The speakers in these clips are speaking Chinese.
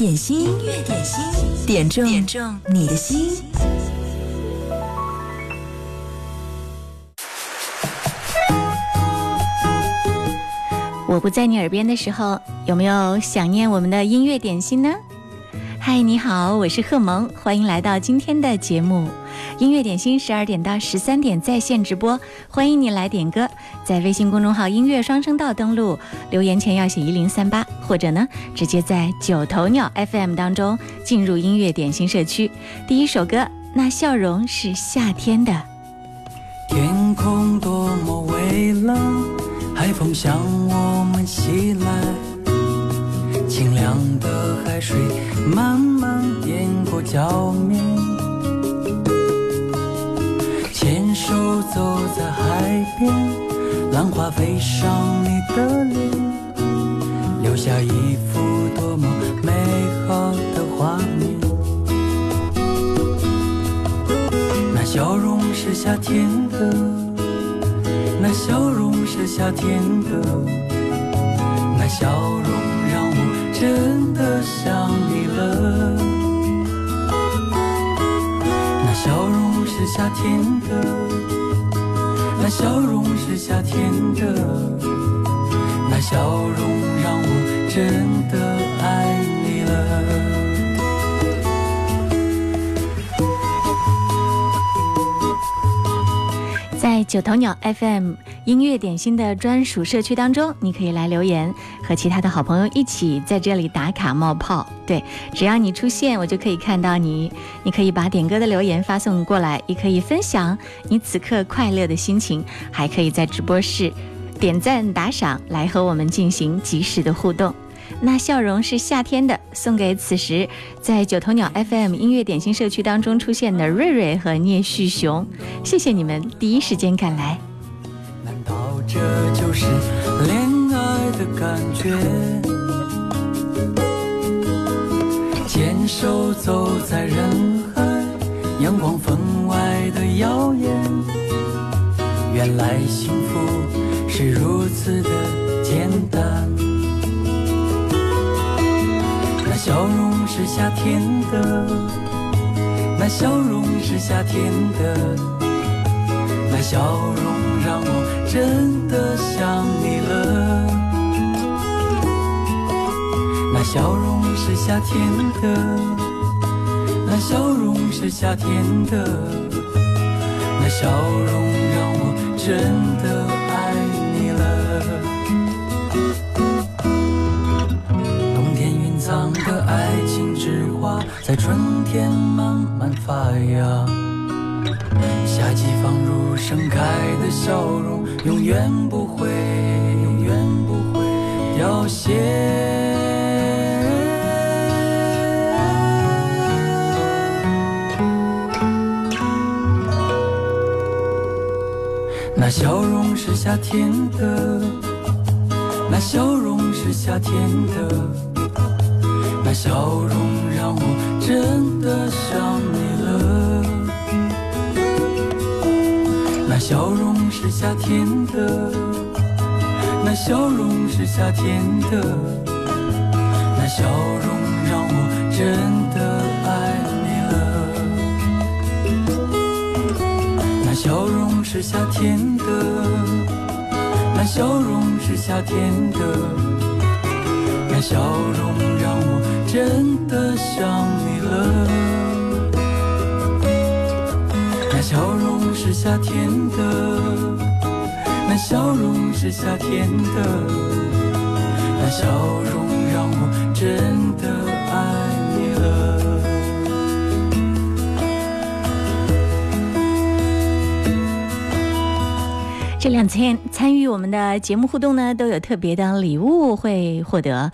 点心，音乐点心，点中点中你的心。我不在你耳边的时候，有没有想念我们的音乐点心呢？嗨，你好，我是贺萌，欢迎来到今天的节目。音乐点心十二点到十三点在线直播，欢迎你来点歌。在微信公众号“音乐双声道”登录，留言前要写一零三八，或者呢，直接在九头鸟 FM 当中进入音乐点心社区。第一首歌，那笑容是夏天的。天空多么蔚蓝，海风向我们袭来，清凉的海水慢慢颠过脚面。走在海边，浪花飞上你的脸，留下一幅多么美好的画面。那笑容是夏天的，那笑容是夏天的，那笑容让我真的。想你了。那笑容。是夏天的，笑容是夏天的，那笑容让我真的爱你了。在九头鸟 FM 音乐点心的专属社区当中，你可以来留言，和其他的好朋友一起在这里打卡冒泡。对，只要你出现，我就可以看到你。你可以把点歌的留言发送过来，也可以分享你此刻快乐的心情，还可以在直播室点赞打赏，来和我们进行及时的互动。那笑容是夏天的，送给此时在九头鸟 FM 音乐点心社区当中出现的瑞瑞和聂旭雄，谢谢你们第一时间赶来。难道这就是恋爱的感觉？牵手走在人海，阳光分外的耀眼。原来幸福是如此的简单。笑容是夏天的，那笑容是夏天的，那笑容让我真的想你了。那笑容是夏天的，那笑容是夏天的，那笑容让我真的爱情之花在春天慢慢发芽，夏季放入盛开的笑容，永远不会，永远不会凋谢。那笑容是夏天的，那笑容是夏天的。那笑容让我真的想你了。那笑容是夏天的，那笑容是夏天的，那笑容让我真的爱你了。那笑容是夏天的，那笑容是夏天的。那笑容让我真的想你了。那笑容是夏天的，那笑容是夏天的，那笑容让我真的爱你了。这两天参与我们的节目互动呢，都有特别的礼物会获得。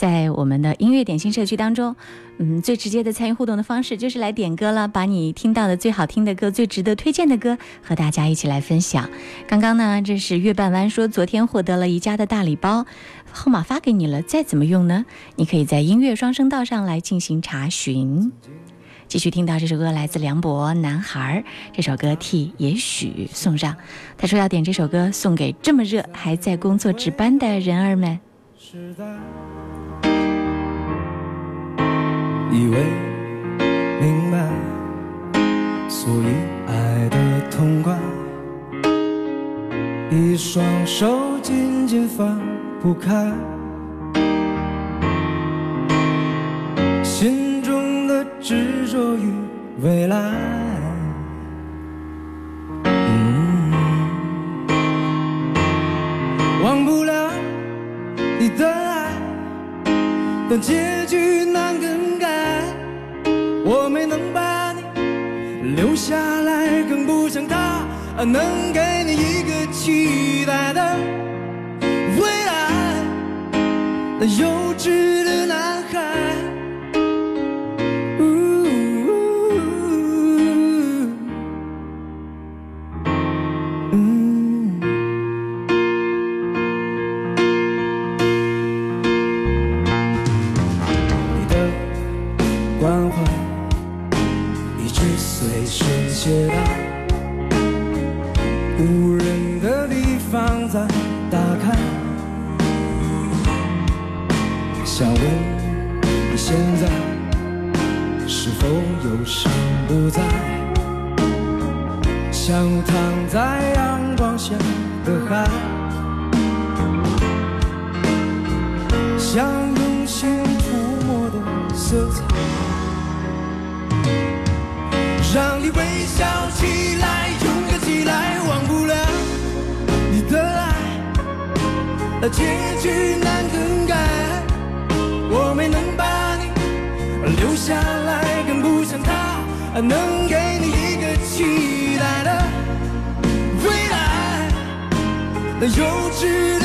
在我们的音乐点心社区当中，嗯，最直接的参与互动的方式就是来点歌了，把你听到的最好听的歌、最值得推荐的歌和大家一起来分享。刚刚呢，这是月半弯说昨天获得了宜家的大礼包，号码发给你了，再怎么用呢？你可以在音乐双声道上来进行查询。继续听到这首歌，来自梁博《男孩》，这首歌替也许送上。他说要点这首歌送给这么热还在工作值班的人儿们。以为明白，所以爱的痛快，一双手紧紧放不开，心中的执着与未来。嗯忘不了你的爱，但结局难下来，更不像他能给你一个期待的未来。幼稚的男那结局难更改。我没能把你留下来，更不像他能给你一个期待的未来。那幼稚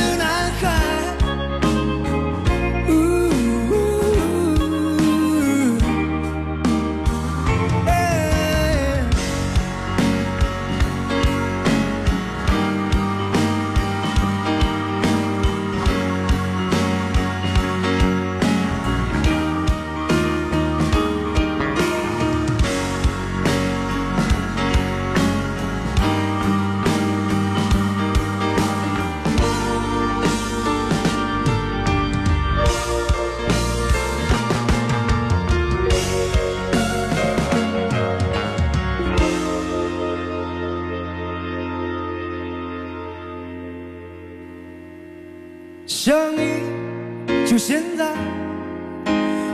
现在。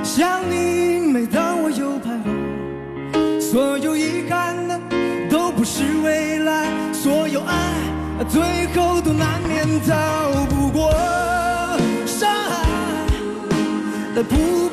想你，每当我又徘徊，所有遗憾的都不是未来，所有爱最后都难免逃不过伤害，但不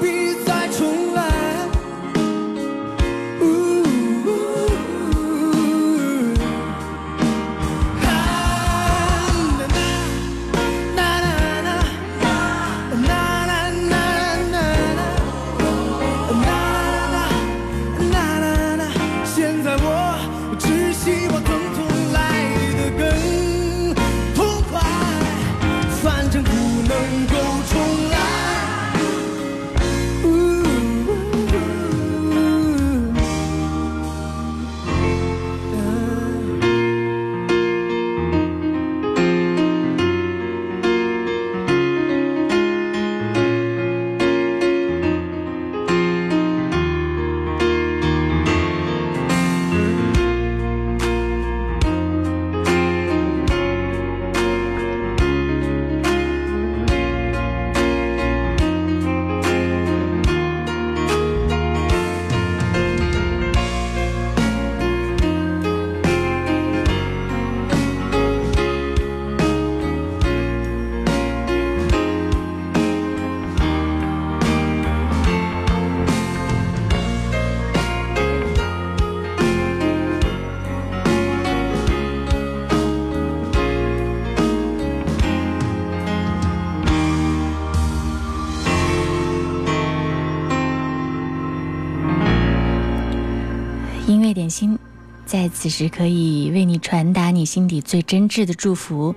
此时可以为你传达你心底最真挚的祝福，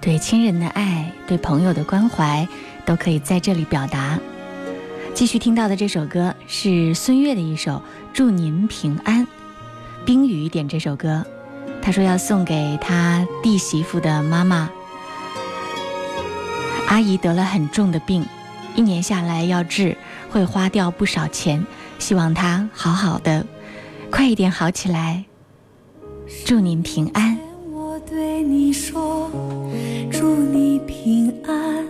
对亲人的爱，对朋友的关怀，都可以在这里表达。继续听到的这首歌是孙悦的一首《祝您平安》，冰雨点这首歌，他说要送给他弟媳妇的妈妈。阿姨得了很重的病，一年下来要治会花掉不少钱，希望他好好的，快一点好起来。祝您平安。我对你说，祝你平安。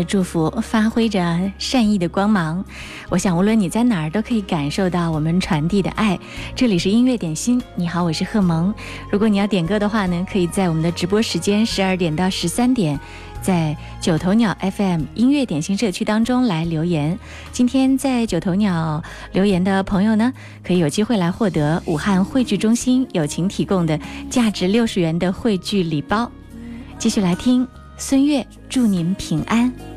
的祝福发挥着善意的光芒，我想无论你在哪儿都可以感受到我们传递的爱。这里是音乐点心，你好，我是贺萌。如果你要点歌的话呢，可以在我们的直播时间十二点到十三点，在九头鸟 FM 音乐点心社区当中来留言。今天在九头鸟留言的朋友呢，可以有机会来获得武汉汇聚中心友情提供的价值六十元的汇聚礼包。继续来听孙悦，祝您平安。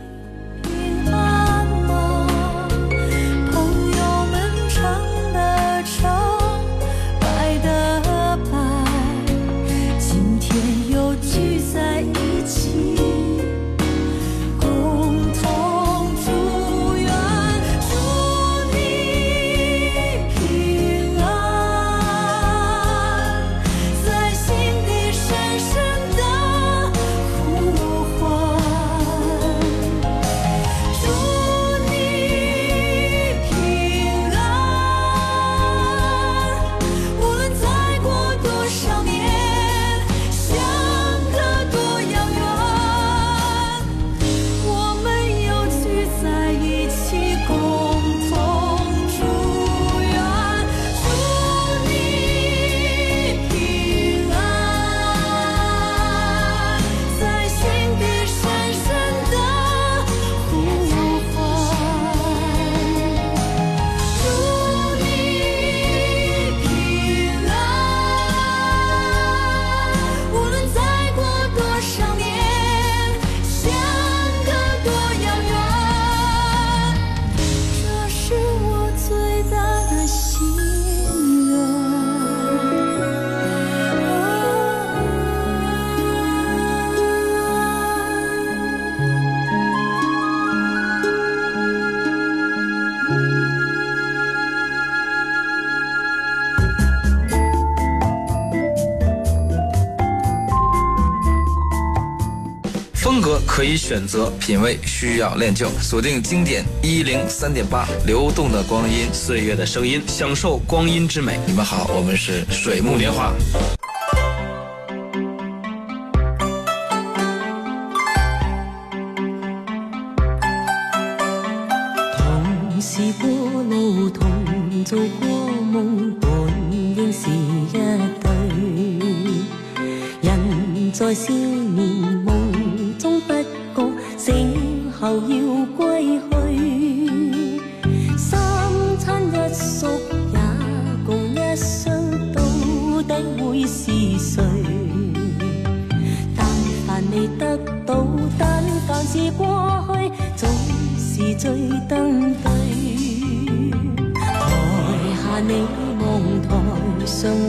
选择，品味需要练就。锁定经典一零三点八，流动的光阴，岁月的声音，享受光阴之美。你们好，我们是水木年华。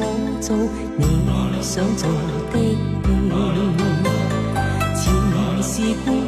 我做你想做的戲。前是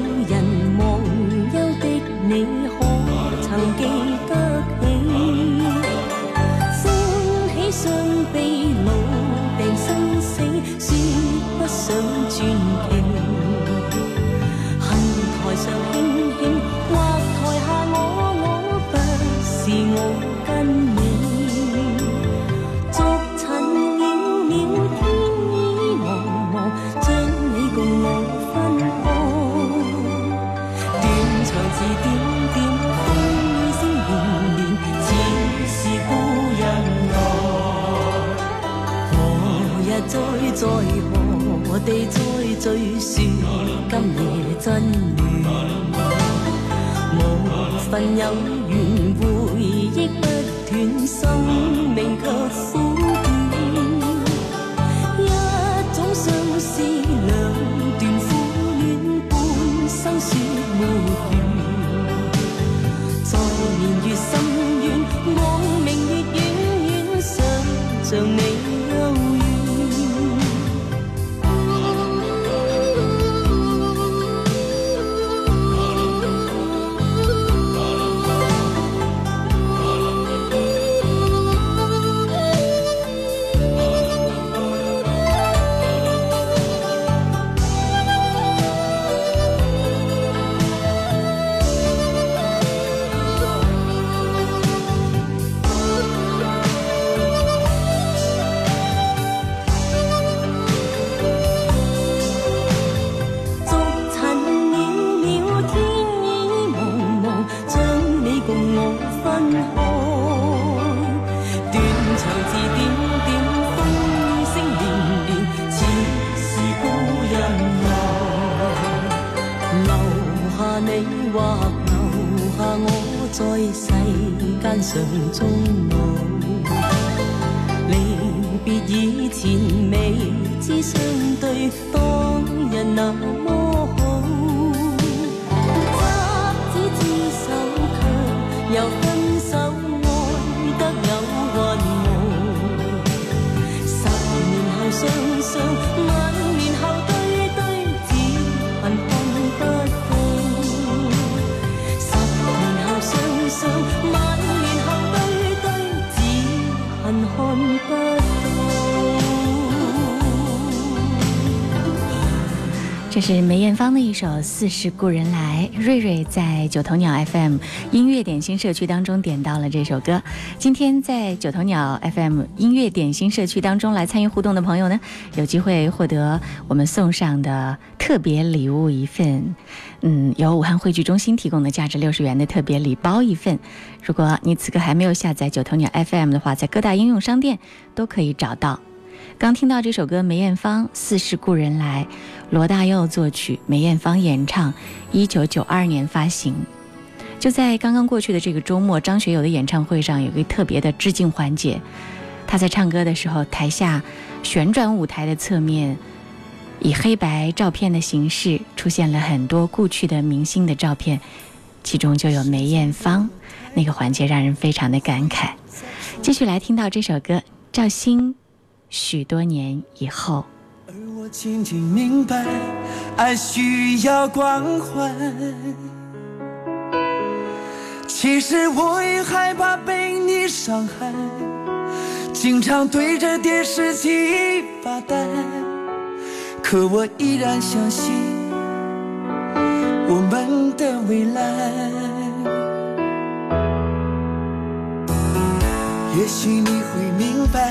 分忧。是梅艳芳的一首《似是故人来》，瑞瑞在九头鸟 FM 音乐点心社区当中点到了这首歌。今天在九头鸟 FM 音乐点心社区当中来参与互动的朋友呢，有机会获得我们送上的特别礼物一份，嗯，由武汉汇聚中心提供的价值六十元的特别礼包一份。如果你此刻还没有下载九头鸟 FM 的话，在各大应用商店都可以找到。刚听到这首歌，梅艳芳《似是故人来》，罗大佑作曲，梅艳芳演唱，一九九二年发行。就在刚刚过去的这个周末，张学友的演唱会上有一个特别的致敬环节。他在唱歌的时候，台下旋转舞台的侧面，以黑白照片的形式出现了很多故去的明星的照片，其中就有梅艳芳。那个环节让人非常的感慨。继续来听到这首歌，赵鑫。许多年以后，而我渐渐明白，爱需要关怀。其实我也害怕被你伤害，经常对着电视机发呆。可我依然相信我们的未来。也许你会明白。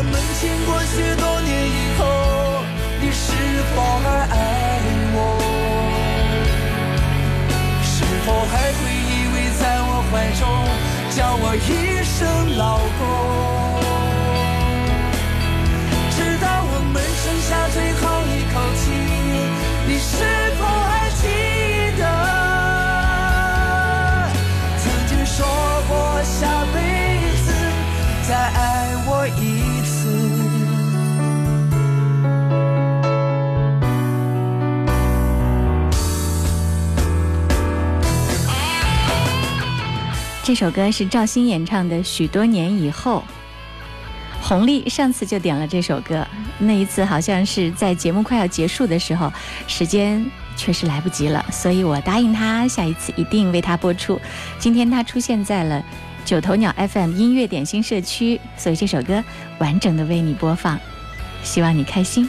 我们经过许多年以后，你是否还爱我？是否还会依偎在我怀中，叫我一声老公？直到我们剩下最后这首歌是赵鑫演唱的《许多年以后》。红丽上次就点了这首歌，那一次好像是在节目快要结束的时候，时间确实来不及了，所以我答应他下一次一定为他播出。今天他出现在了九头鸟 FM 音乐点心社区，所以这首歌完整的为你播放，希望你开心。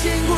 经过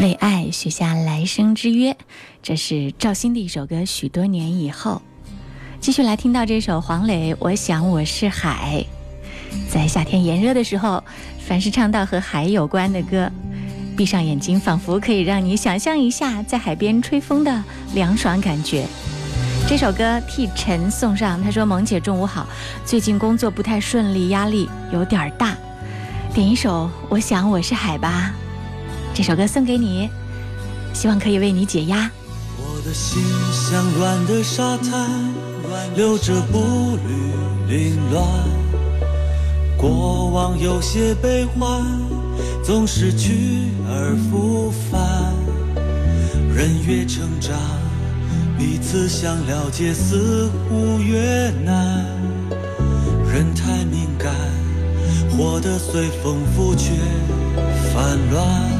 为爱许下来生之约，这是赵鑫的一首歌。许多年以后，继续来听到这首黄磊《我想我是海》。在夏天炎热的时候，凡是唱到和海有关的歌，闭上眼睛，仿佛可以让你想象一下在海边吹风的凉爽感觉。这首歌替陈送上，他说：“萌姐中午好，最近工作不太顺利，压力有点大，点一首《我想我是海》吧。”这首歌送给你，希望可以为你解压。我的心像软的沙滩，留着步履凌乱。过往有些悲欢，总是去而复返。人越成长，彼此想了解似乎越难。人太敏感，活得随风拂却烦乱。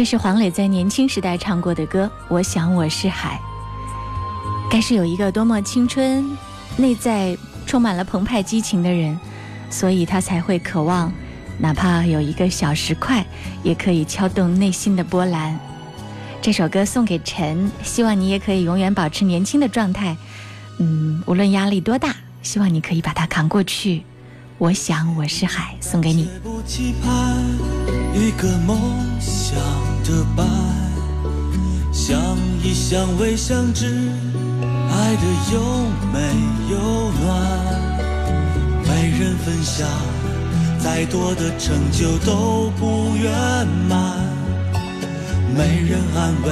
这是黄磊在年轻时代唱过的歌，《我想我是海》。该是有一个多么青春、内在充满了澎湃激情的人，所以他才会渴望，哪怕有一个小石块，也可以敲动内心的波澜。这首歌送给陈，希望你也可以永远保持年轻的状态。嗯，无论压力多大，希望你可以把它扛过去。我想我是海，送给你。一个梦想的伴，相依相偎相知，爱的又美又暖。没人分享，再多的成就都不圆满。没人安慰，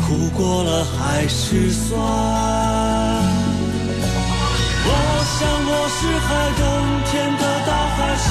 苦过了还是酸。我想我是海，冬天的大海，心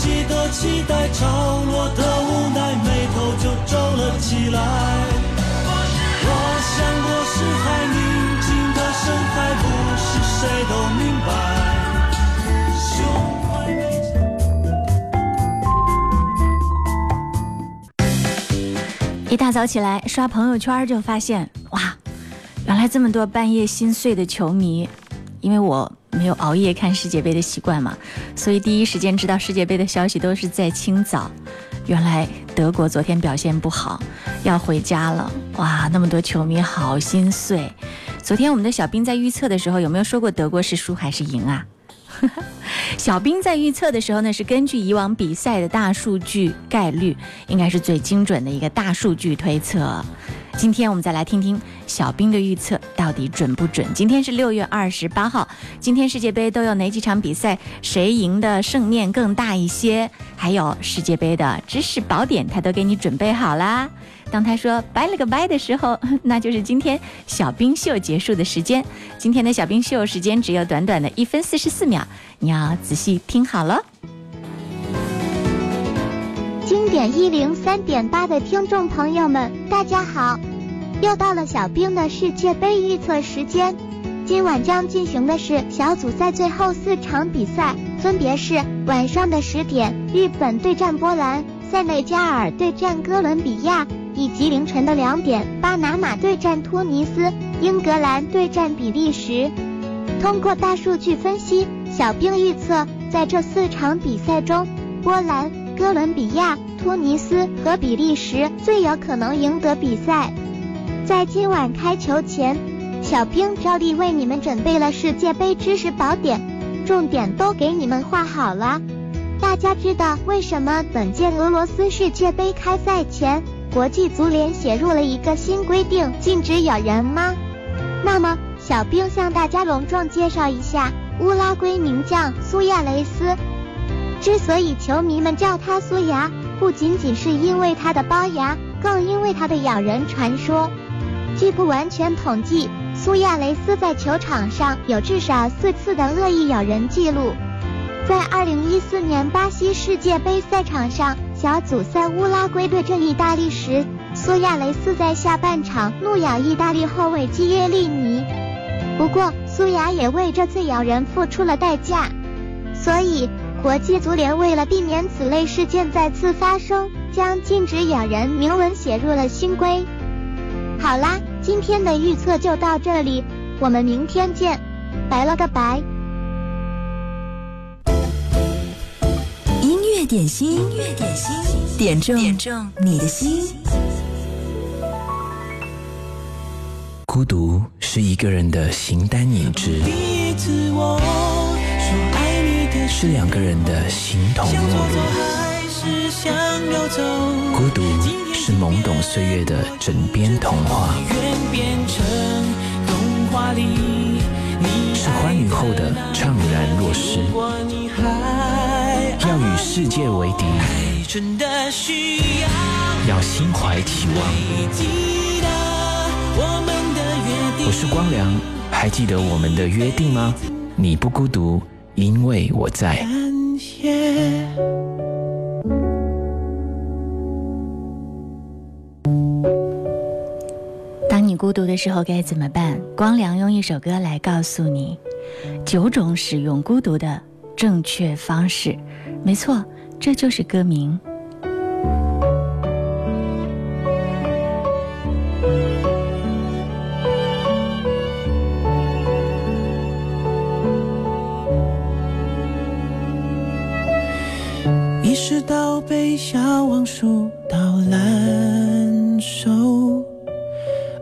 潮起的期待，潮落的无奈，眉头就皱了起来。我想我是海，宁静的深海，不是谁都明白。胸怀。一大早起来刷朋友圈，就发现哇，原来这么多半夜心碎的球迷。因为我没有熬夜看世界杯的习惯嘛，所以第一时间知道世界杯的消息都是在清早。原来德国昨天表现不好，要回家了。哇，那么多球迷好心碎。昨天我们的小兵在预测的时候，有没有说过德国是输还是赢啊？小兵在预测的时候呢，是根据以往比赛的大数据概率，应该是最精准的一个大数据推测。今天我们再来听听小兵的预测到底准不准？今天是六月二十八号，今天世界杯都有哪几场比赛？谁赢的胜面更大一些？还有世界杯的知识宝典，他都给你准备好啦。当他说拜了个拜的时候，那就是今天小兵秀结束的时间。今天的小兵秀时间只有短短的一分四十四秒，你要仔细听好了。经典一零三点八的听众朋友们，大家好！又到了小兵的世界杯预测时间。今晚将进行的是小组赛最后四场比赛，分别是晚上的十点，日本对战波兰，塞内加尔对战哥伦比亚，以及凌晨的两点，巴拿马对战突尼斯，英格兰对战比利时。通过大数据分析，小兵预测在这四场比赛中，波兰、哥伦比亚、突尼斯和比利时最有可能赢得比赛。在今晚开球前，小兵照例为你们准备了世界杯知识宝典，重点都给你们画好了。大家知道为什么本届俄罗斯世界杯开赛前，国际足联写入了一个新规定，禁止咬人吗？那么，小兵向大家隆重介绍一下乌拉圭名将苏亚雷斯。之所以球迷们叫他苏牙，不仅仅是因为他的龅牙，更因为他的咬人传说。据不完全统计，苏亚雷斯在球场上有至少四次的恶意咬人记录。在2014年巴西世界杯赛场上，小组赛乌拉圭对阵意大利时，苏亚雷斯在下半场怒咬意大利后卫基耶利尼。不过，苏亚也为这次咬人付出了代价。所以，国际足联为了避免此类事件再次发生，将禁止咬人明文写入了新规。好啦，今天的预测就到这里，我们明天见，拜了个拜。音乐点心，音乐点心，点中点中你的心。孤独是一个人的形单影只，第一次我是两个人的形同陌路。孤独是懵懂岁月的枕边童话，是欢愉后的怅然若失。要与世界为敌，要心怀期望。我是光良，还记得我们的约定吗？你不孤独，因为我在。当你。孤独的时候该怎么办？光良用一首歌来告诉你九种使用孤独的正确方式。没错，这就是歌名。到被小王数到烂熟，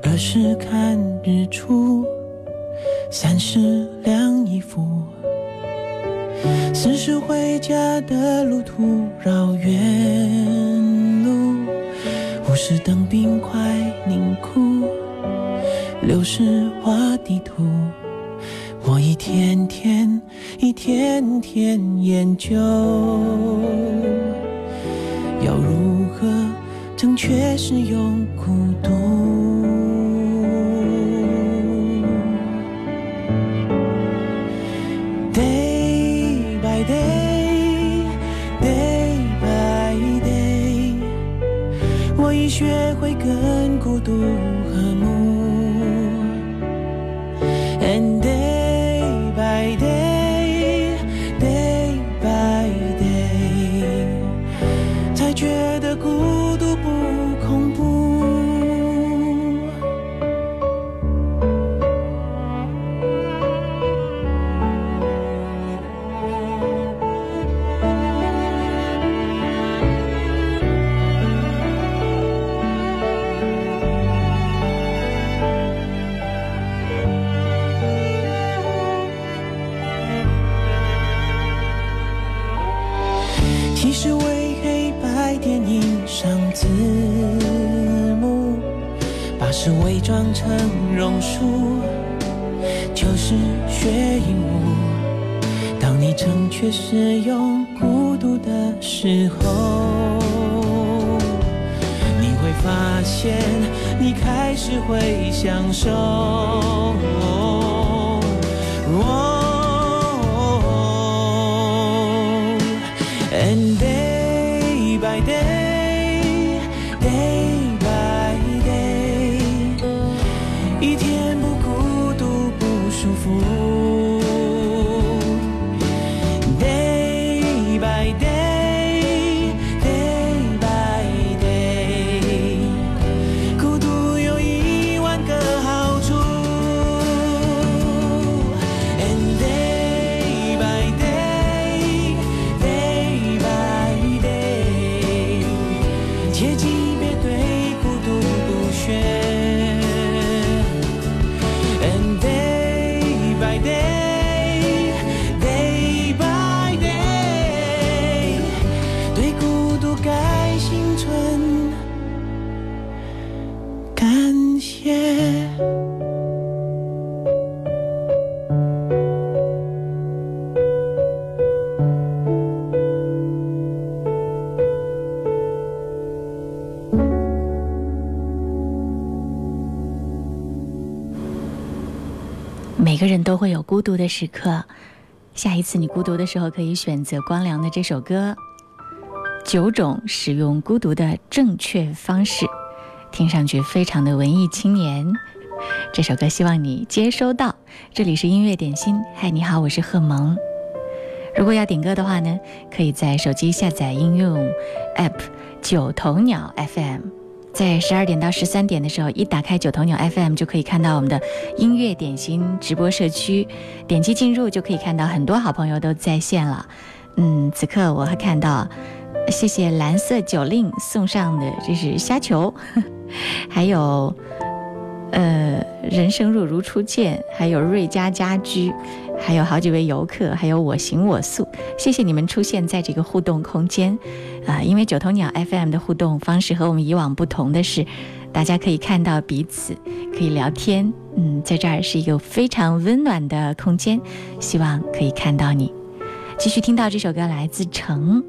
二是看日出，三是晾衣服，四是回家的路途绕远路，五是等冰块凝固，六是画地图。我一天天，一天天研究，要如何正确使用孤独。都会有孤独的时刻，下一次你孤独的时候，可以选择光良的这首歌《九种使用孤独的正确方式》，听上去非常的文艺青年。这首歌希望你接收到。这里是音乐点心，嗨，你好，我是贺萌。如果要点歌的话呢，可以在手机下载应用 App 九头鸟 FM。在十二点到十三点的时候，一打开九头鸟 FM 就可以看到我们的音乐点心直播社区，点击进入就可以看到很多好朋友都在线了。嗯，此刻我还看到，谢谢蓝色酒令送上的这是虾球，还有呃人生若如初见，还有瑞家家居，还有好几位游客，还有我行我素，谢谢你们出现在这个互动空间。啊，因为九头鸟 FM 的互动方式和我们以往不同的是，大家可以看到彼此，可以聊天。嗯，在这儿是一个非常温暖的空间，希望可以看到你。继续听到这首歌来自程，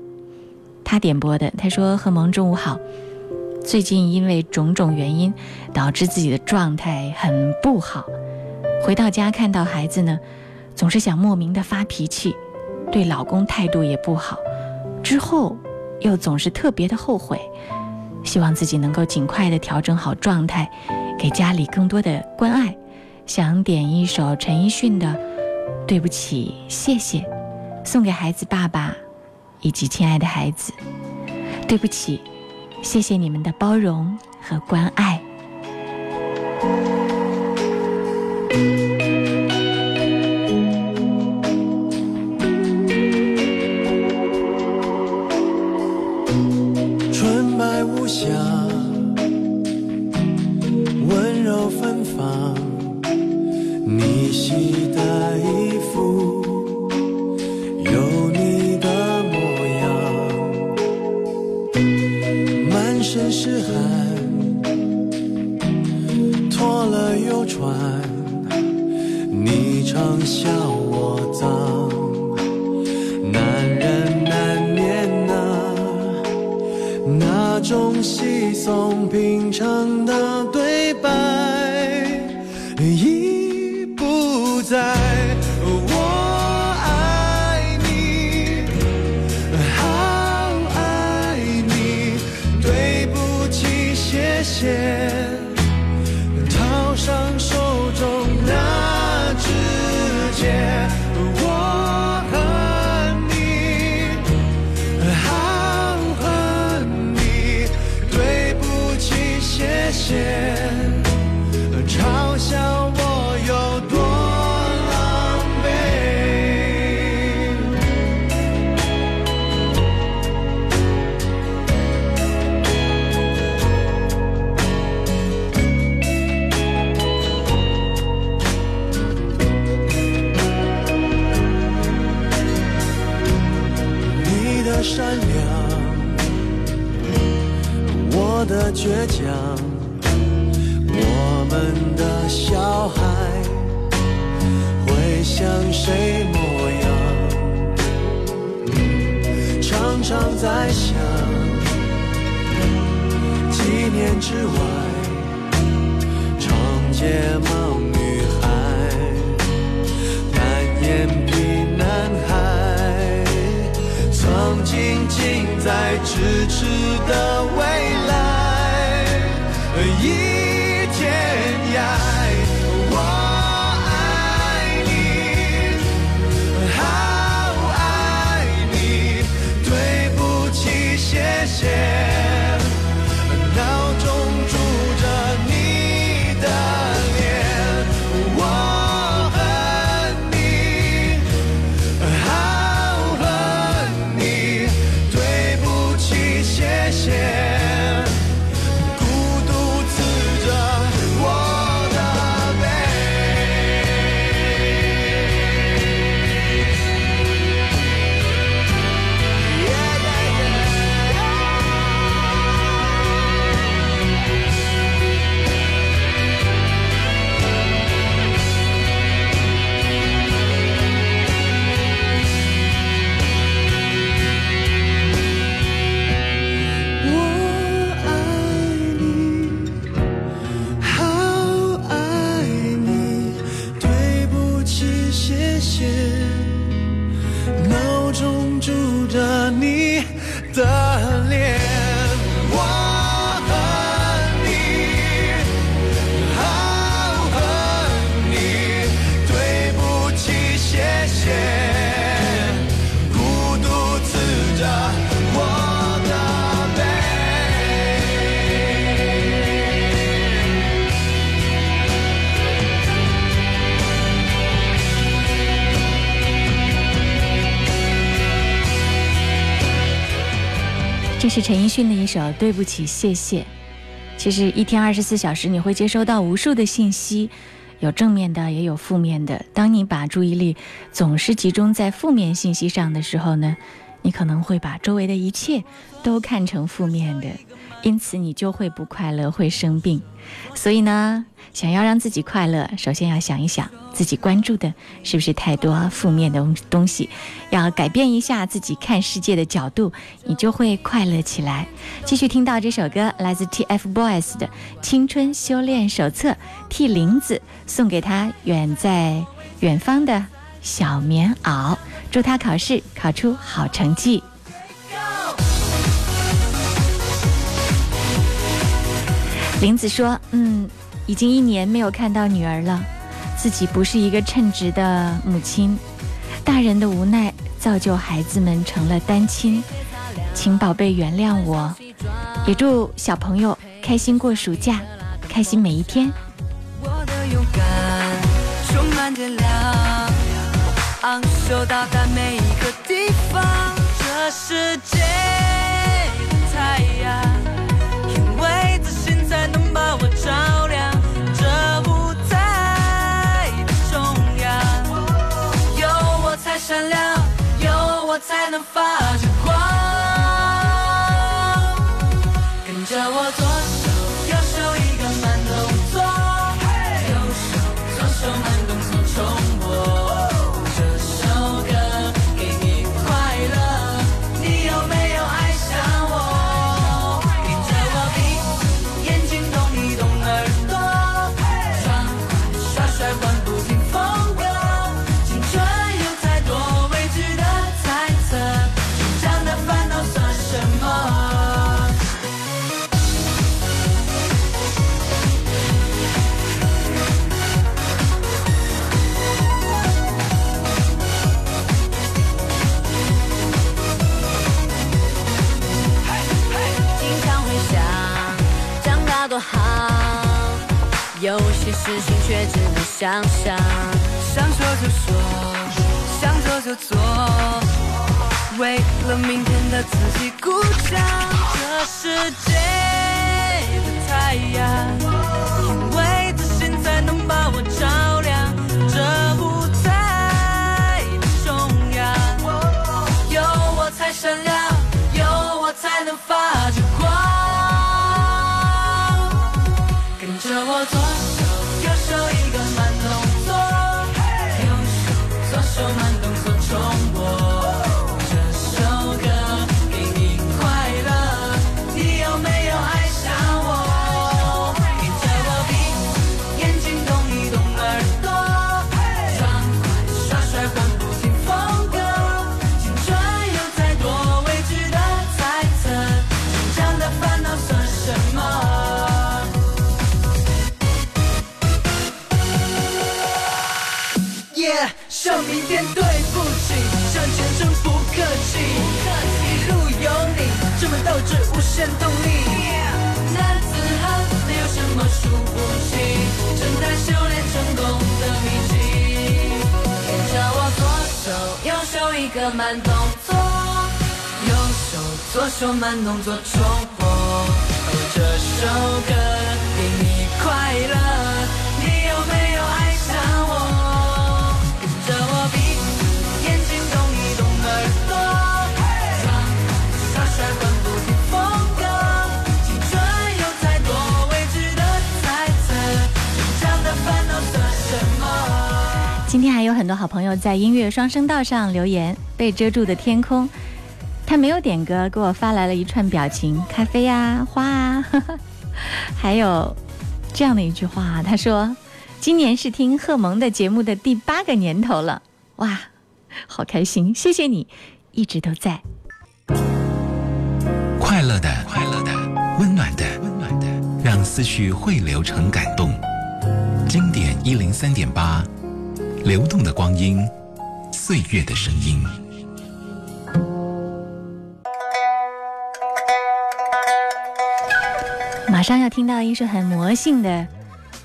他点播的。他说：“贺萌，中午好。最近因为种种原因，导致自己的状态很不好。回到家看到孩子呢，总是想莫名的发脾气，对老公态度也不好。之后。”又总是特别的后悔，希望自己能够尽快的调整好状态，给家里更多的关爱，想点一首陈奕迅的《对不起，谢谢》，送给孩子爸爸以及亲爱的孩子。对不起，谢谢你们的包容和关爱。纯白无瑕，常笑我脏，男人难免呐、那种稀松平常的这是陈奕迅的一首《对不起，谢谢》。其实一天二十四小时，你会接收到无数的信息，有正面的，也有负面的。当你把注意力总是集中在负面信息上的时候呢，你可能会把周围的一切都看成负面的，因此你就会不快乐，会生病。所以呢，想要让自己快乐，首先要想一想自己关注的是不是太多负面的东西，要改变一下自己看世界的角度，你就会快乐起来。继续听到这首歌，来自 TFBOYS 的《青春修炼手册》，替林子送给他远在远方的小棉袄，祝他考试考出好成绩。林子说：“嗯，已经一年没有看到女儿了，自己不是一个称职的母亲，大人的无奈造就孩子们成了单亲，请宝贝原谅我，也祝小朋友开心过暑假，开心每一天。我的勇敢充满电量，昂首到达每一个地方。这世界太阳，闪亮，有我才能发着却只能想象。想说就说，想做就做，为了明天的自己鼓掌。这世界的太阳，因为自信才能把我照亮。这舞台的中央。有我才闪亮，有我才能发着光。跟着我左手右慢动作，右手左手慢动作重播。哦，这首歌有很多好朋友在音乐双声道上留言，被遮住的天空，他没有点歌，给我发来了一串表情，咖啡啊，花啊，呵呵还有这样的一句话，他说：“今年是听贺蒙的节目的第八个年头了，哇，好开心，谢谢你，一直都在。快乐的，快乐的，温暖的，温暖的，让思绪汇流成感动。经典一零三点八，流动的光阴，岁月的声音。马上要听到一首很魔性的、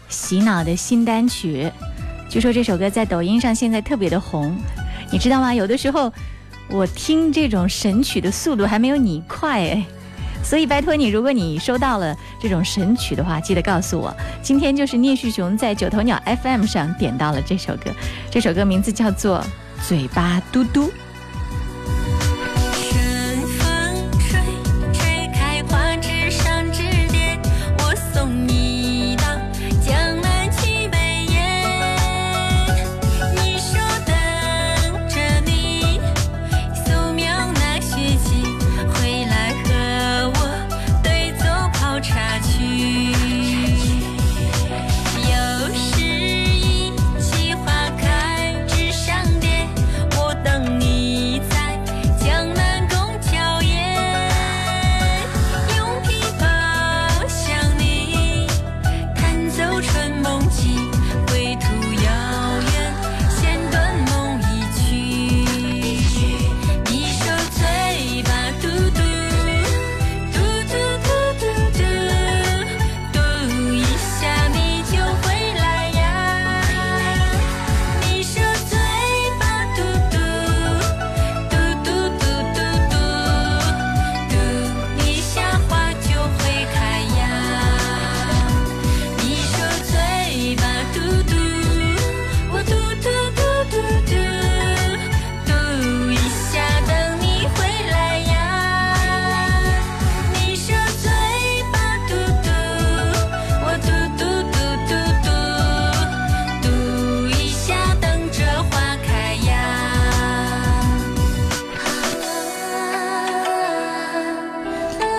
洗脑的新单曲，据说这首歌在抖音上现在特别的红，你知道吗？有的时候我听这种神曲的速度还没有你快哎，所以拜托你，如果你收到了这种神曲的话，记得告诉我。今天就是聂旭雄在九头鸟 FM 上点到了这首歌，这首歌名字叫做《嘴巴嘟嘟》。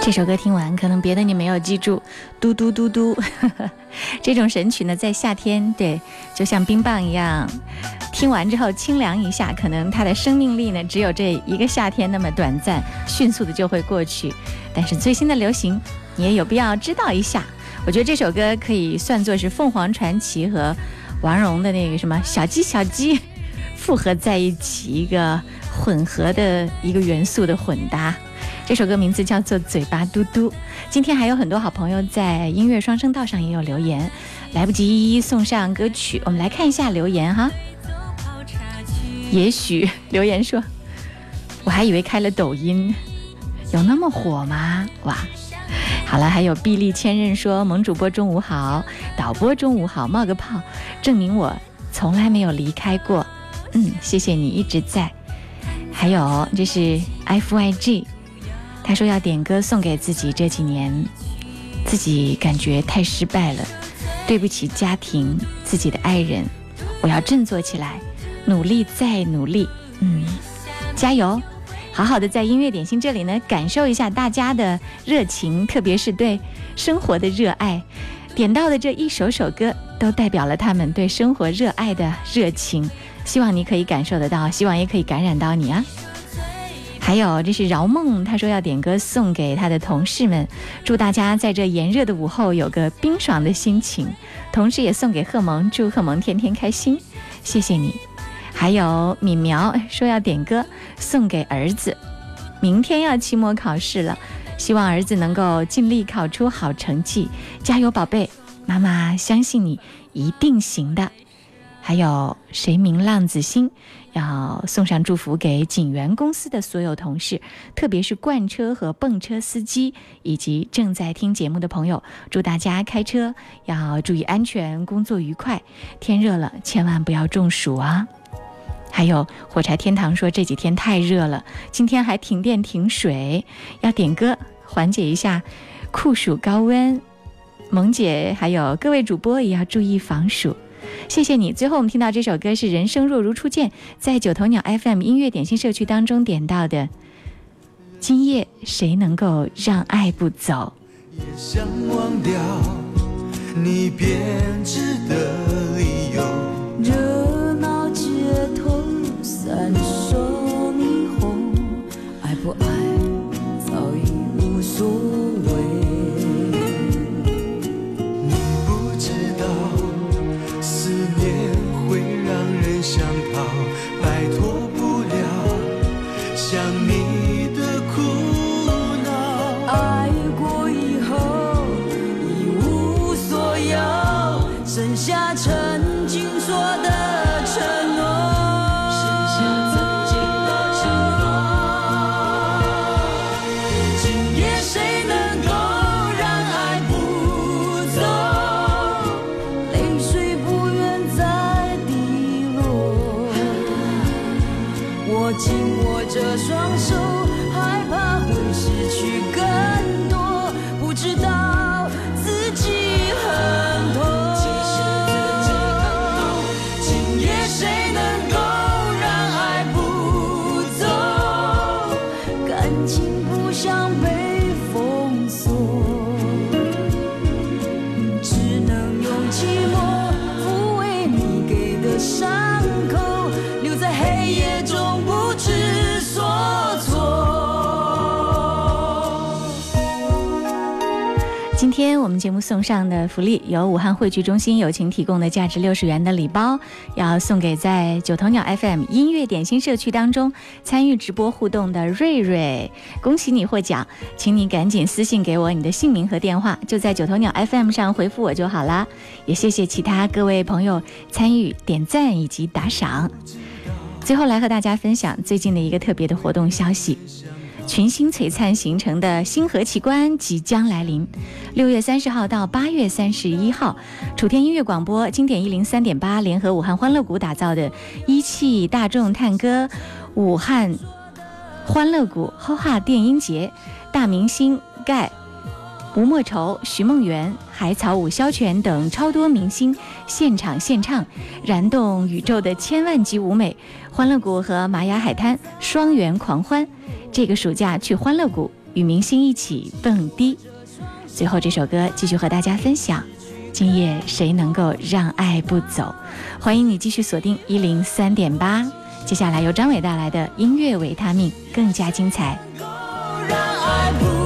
这首歌听完，可能别的你没有记住，嘟嘟嘟嘟，这种神曲呢，在夏天，对，就像冰棒一样，听完之后清凉一下，可能它的生命力呢，只有这一个夏天那么短暂，迅速的就会过去。但是最新的流行，你也有必要知道一下。我觉得这首歌可以算作是凤凰传奇和王蓉的那个什么小鸡小鸡复合在一起，一个混合的一个元素的混搭。这首歌名字叫做《嘴巴嘟嘟》。今天还有很多好朋友在音乐双声道上也有留言，来不及一一送上歌曲，我们来看一下留言哈。也许留言说，我还以为开了抖音，有那么火吗？哇！好了，还有臂力千仞说，萌主播中午好，导播中午好，冒个泡，证明我从来没有离开过。嗯，谢谢你一直在。还有这是 F Y G。他说要点歌送给自己，这几年自己感觉太失败了，对不起家庭、自己的爱人，我要振作起来，努力再努力，嗯，加油，好好的在音乐点心这里呢，感受一下大家的热情，特别是对生活的热爱。点到的这一首首歌，都代表了他们对生活热爱的热情，希望你可以感受得到，希望也可以感染到你啊。还有，这是饶梦，他说要点歌送给他的同事们，祝大家在这炎热的午后有个冰爽的心情。同时也送给贺萌，祝贺萌天天开心，谢谢你。还有敏苗说要点歌送给儿子，明天要期末考试了，希望儿子能够尽力考出好成绩，加油，宝贝，妈妈相信你一定行的。还有谁明浪子心？要送上祝福给景源公司的所有同事，特别是罐车和泵车司机以及正在听节目的朋友，祝大家开车要注意安全，工作愉快。天热了，千万不要中暑啊！还有火柴天堂说这几天太热了，今天还停电停水，要点歌缓解一下酷暑高温。萌姐还有各位主播也要注意防暑。谢谢你。最后我们听到这首歌是《人生若如初见》，在九头鸟 FM 音乐点心社区当中点到的。今夜谁能够让爱不走？也想忘掉你编织的理由。热闹街头闪烁霓虹，爱不爱早已无所谓。剩下曾送上的福利，由武汉汇聚中心友情提供的价值六十元的礼包，要送给在九头鸟 FM 音乐点心社区当中参与直播互动的瑞瑞，恭喜你获奖，请你赶紧私信给我你的姓名和电话，就在九头鸟 FM 上回复我就好啦。也谢谢其他各位朋友参与点赞以及打赏。最后来和大家分享最近的一个特别的活动消息。群星璀璨形成的星河奇观即将来临，六月三十号到八月三十一号，楚天音乐广播经典一零三点八联合武汉欢乐谷打造的一汽大众探歌武汉欢乐谷 HOHA 电音节，大明星盖。吴莫愁、徐梦圆、海草舞、萧全等超多明星现场献唱，燃动宇宙的千万级舞美，欢乐谷和玛雅海滩双元狂欢。这个暑假去欢乐谷与明星一起蹦迪。最后这首歌继续和大家分享。今夜谁能够让爱不走？欢迎你继续锁定一零三点八。接下来由张伟带来的音乐维他命更加精彩。让爱不